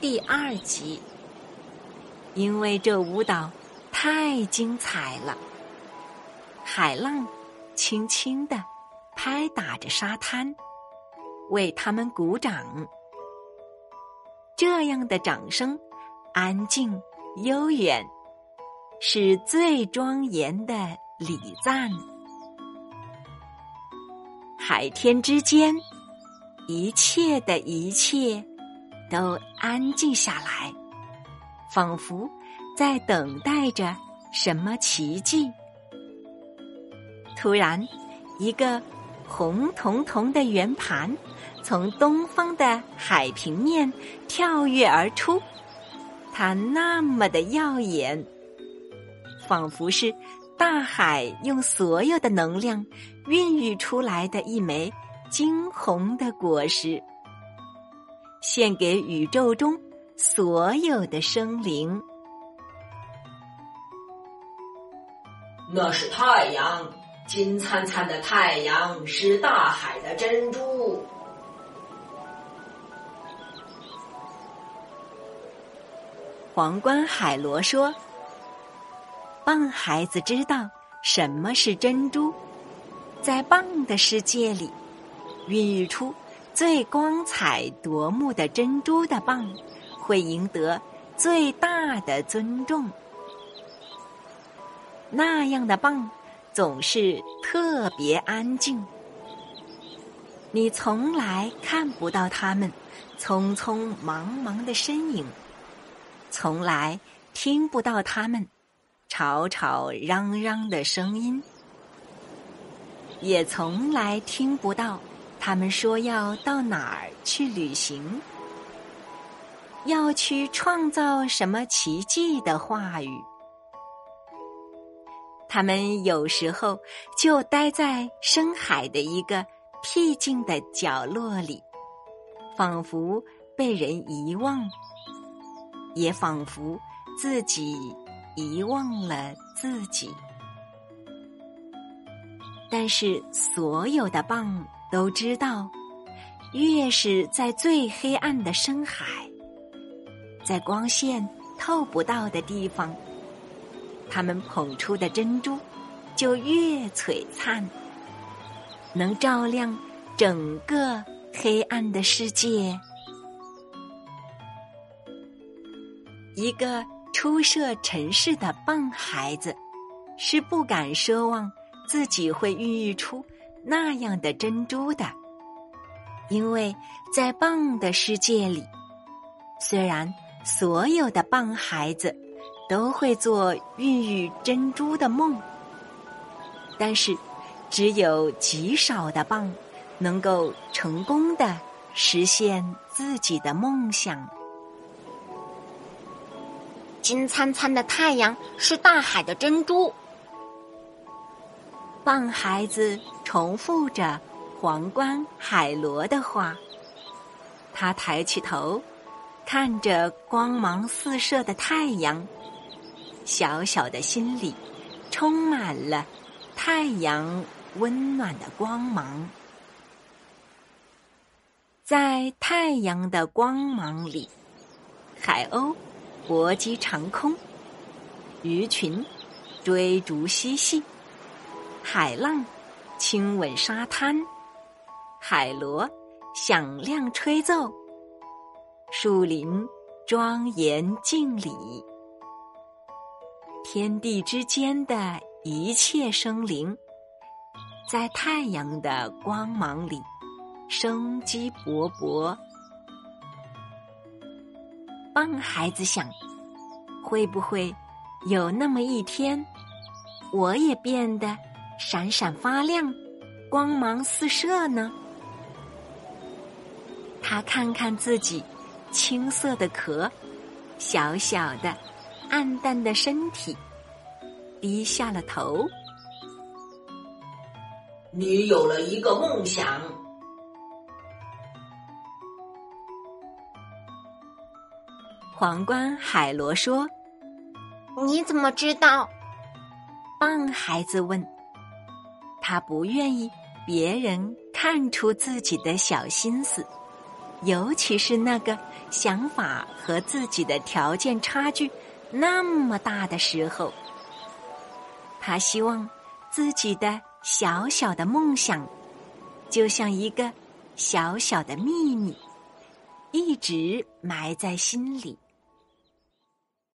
第二集。因为这舞蹈太精彩了，海浪轻轻的拍打着沙滩，为他们鼓掌。这样的掌声，安静悠远，是最庄严的礼赞。海天之间，一切的一切都安静下来。仿佛在等待着什么奇迹。突然，一个红彤彤的圆盘从东方的海平面跳跃而出，它那么的耀眼，仿佛是大海用所有的能量孕育出来的一枚金红的果实，献给宇宙中。所有的生灵，那是太阳，金灿灿的太阳是大海的珍珠。皇冠海螺说：“棒孩子知道什么是珍珠，在棒的世界里，孕育出最光彩夺目的珍珠的棒。”会赢得最大的尊重。那样的棒总是特别安静，你从来看不到他们匆匆忙忙的身影，从来听不到他们吵吵嚷嚷的声音，也从来听不到他们说要到哪儿去旅行。要去创造什么奇迹的话语？他们有时候就待在深海的一个僻静的角落里，仿佛被人遗忘，也仿佛自己遗忘了自己。但是所有的蚌都知道，越是在最黑暗的深海。在光线透不到的地方，他们捧出的珍珠就越璀璨，能照亮整个黑暗的世界。一个初涉尘世的棒孩子，是不敢奢望自己会孕育出那样的珍珠的，因为在棒的世界里，虽然。所有的棒孩子都会做孕育珍珠的梦，但是只有极少的棒能够成功的实现自己的梦想。金灿灿的太阳是大海的珍珠。棒孩子重复着皇冠海螺的话，他抬起头。看着光芒四射的太阳，小小的心里充满了太阳温暖的光芒。在太阳的光芒里，海鸥搏击长空，鱼群追逐嬉戏，海浪亲吻沙滩，海螺响亮吹奏。树林庄严敬礼，天地之间的一切生灵，在太阳的光芒里生机勃勃。帮孩子想，会不会有那么一天，我也变得闪闪发亮，光芒四射呢？他看看自己。青色的壳，小小的、暗淡的身体，低下了头。你有了一个梦想，皇冠海螺说：“你怎么知道？”棒孩子问。他不愿意别人看出自己的小心思。尤其是那个想法和自己的条件差距那么大的时候。他希望自己的小小的梦想，就像一个小小的秘密，一直埋在心里。